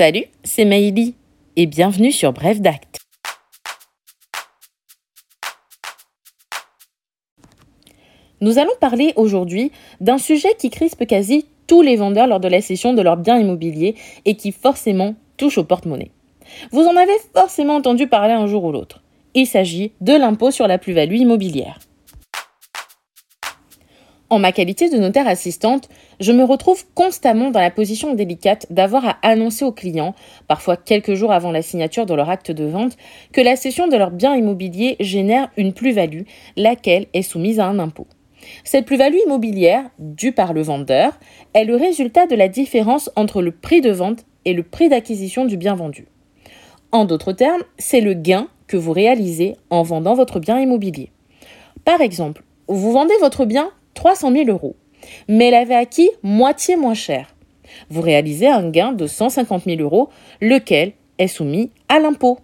Salut, c'est Maïli et bienvenue sur Bref d'Acte. Nous allons parler aujourd'hui d'un sujet qui crispe quasi tous les vendeurs lors de la cession de leurs biens immobiliers et qui forcément touche au porte-monnaie. Vous en avez forcément entendu parler un jour ou l'autre. Il s'agit de l'impôt sur la plus-value immobilière. En ma qualité de notaire assistante, je me retrouve constamment dans la position délicate d'avoir à annoncer aux clients, parfois quelques jours avant la signature de leur acte de vente, que la cession de leur bien immobilier génère une plus-value, laquelle est soumise à un impôt. Cette plus-value immobilière, due par le vendeur, est le résultat de la différence entre le prix de vente et le prix d'acquisition du bien vendu. En d'autres termes, c'est le gain que vous réalisez en vendant votre bien immobilier. Par exemple, vous vendez votre bien 300 000 euros, mais l'avez acquis moitié moins cher. Vous réalisez un gain de 150 000 euros, lequel est soumis à l'impôt.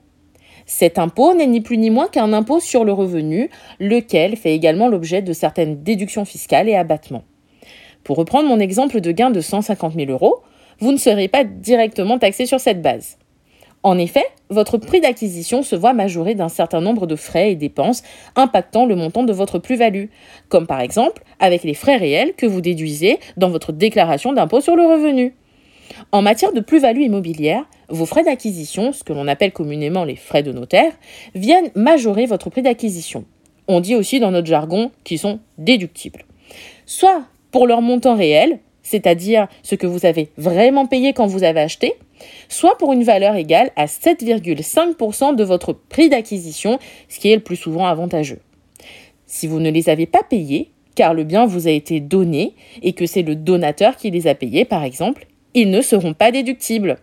Cet impôt n'est ni plus ni moins qu'un impôt sur le revenu, lequel fait également l'objet de certaines déductions fiscales et abattements. Pour reprendre mon exemple de gain de 150 000 euros, vous ne serez pas directement taxé sur cette base. En effet, votre prix d'acquisition se voit majoré d'un certain nombre de frais et dépenses impactant le montant de votre plus-value, comme par exemple avec les frais réels que vous déduisez dans votre déclaration d'impôt sur le revenu. En matière de plus-value immobilière, vos frais d'acquisition, ce que l'on appelle communément les frais de notaire, viennent majorer votre prix d'acquisition. On dit aussi dans notre jargon qu'ils sont déductibles. Soit pour leur montant réel, c'est-à-dire ce que vous avez vraiment payé quand vous avez acheté, soit pour une valeur égale à 7,5% de votre prix d'acquisition, ce qui est le plus souvent avantageux. Si vous ne les avez pas payés, car le bien vous a été donné et que c'est le donateur qui les a payés par exemple, ils ne seront pas déductibles.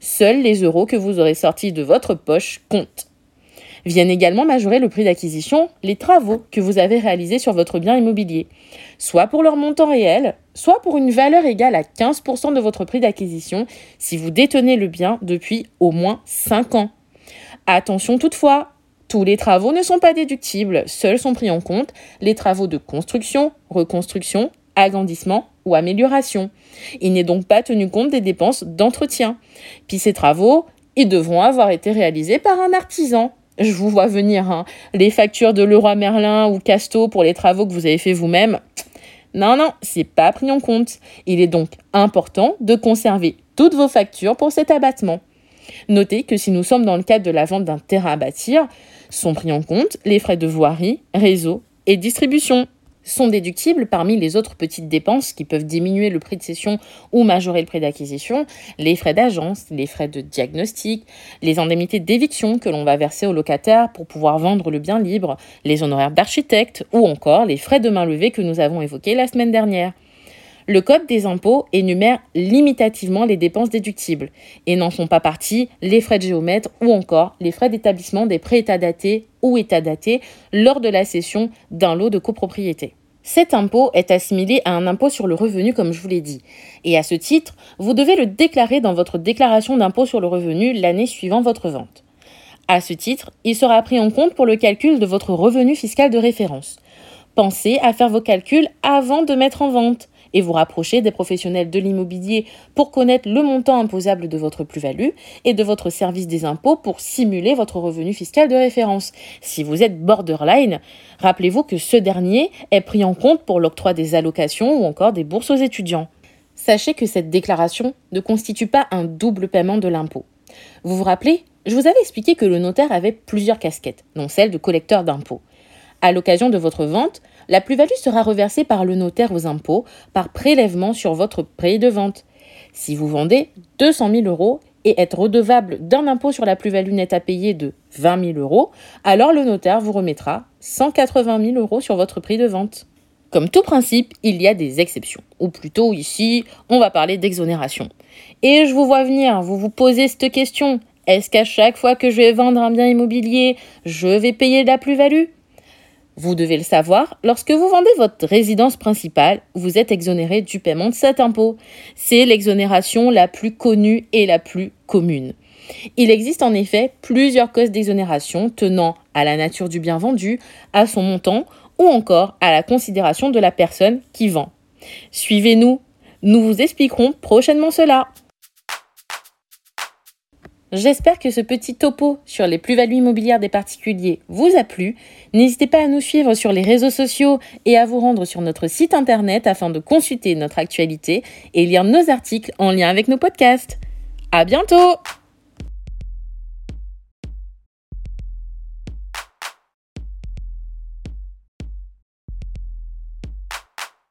Seuls les euros que vous aurez sortis de votre poche comptent. Viennent également majorer le prix d'acquisition les travaux que vous avez réalisés sur votre bien immobilier, soit pour leur montant réel, soit pour une valeur égale à 15% de votre prix d'acquisition si vous détenez le bien depuis au moins 5 ans. Attention toutefois, tous les travaux ne sont pas déductibles, seuls sont pris en compte les travaux de construction, reconstruction, agrandissement ou amélioration. Il n'est donc pas tenu compte des dépenses d'entretien. Puis ces travaux, ils devront avoir été réalisés par un artisan je vous vois venir. Hein. Les factures de Leroy Merlin ou Casto pour les travaux que vous avez fait vous-même. Non, non, c'est pas pris en compte. Il est donc important de conserver toutes vos factures pour cet abattement. Notez que si nous sommes dans le cadre de la vente d'un terrain à bâtir, sont pris en compte les frais de voirie, réseau et distribution sont déductibles parmi les autres petites dépenses qui peuvent diminuer le prix de cession ou majorer le prix d'acquisition, les frais d'agence, les frais de diagnostic, les indemnités d'éviction que l'on va verser au locataire pour pouvoir vendre le bien libre, les honoraires d'architecte ou encore les frais de main levée que nous avons évoqués la semaine dernière. Le Code des impôts énumère limitativement les dépenses déductibles et n'en font pas partie les frais de géomètre ou encore les frais d'établissement des prêts états datés ou états datés lors de la cession d'un lot de copropriété. Cet impôt est assimilé à un impôt sur le revenu, comme je vous l'ai dit. Et à ce titre, vous devez le déclarer dans votre déclaration d'impôt sur le revenu l'année suivant votre vente. À ce titre, il sera pris en compte pour le calcul de votre revenu fiscal de référence. Pensez à faire vos calculs avant de mettre en vente et vous rapprocher des professionnels de l'immobilier pour connaître le montant imposable de votre plus-value et de votre service des impôts pour simuler votre revenu fiscal de référence. Si vous êtes borderline, rappelez-vous que ce dernier est pris en compte pour l'octroi des allocations ou encore des bourses aux étudiants. Sachez que cette déclaration ne constitue pas un double paiement de l'impôt. Vous vous rappelez, je vous avais expliqué que le notaire avait plusieurs casquettes, dont celle de collecteur d'impôts. À l'occasion de votre vente, la plus-value sera reversée par le notaire aux impôts par prélèvement sur votre prix de vente. Si vous vendez 200 000 euros et êtes redevable d'un impôt sur la plus-value nette à payer de 20 000 euros, alors le notaire vous remettra 180 000 euros sur votre prix de vente. Comme tout principe, il y a des exceptions. Ou plutôt ici, on va parler d'exonération. Et je vous vois venir, vous vous posez cette question. Est-ce qu'à chaque fois que je vais vendre un bien immobilier, je vais payer de la plus-value? Vous devez le savoir, lorsque vous vendez votre résidence principale, vous êtes exonéré du paiement de cet impôt. C'est l'exonération la plus connue et la plus commune. Il existe en effet plusieurs causes d'exonération tenant à la nature du bien vendu, à son montant ou encore à la considération de la personne qui vend. Suivez-nous, nous vous expliquerons prochainement cela. J'espère que ce petit topo sur les plus-values immobilières des particuliers vous a plu. N'hésitez pas à nous suivre sur les réseaux sociaux et à vous rendre sur notre site internet afin de consulter notre actualité et lire nos articles en lien avec nos podcasts. À bientôt!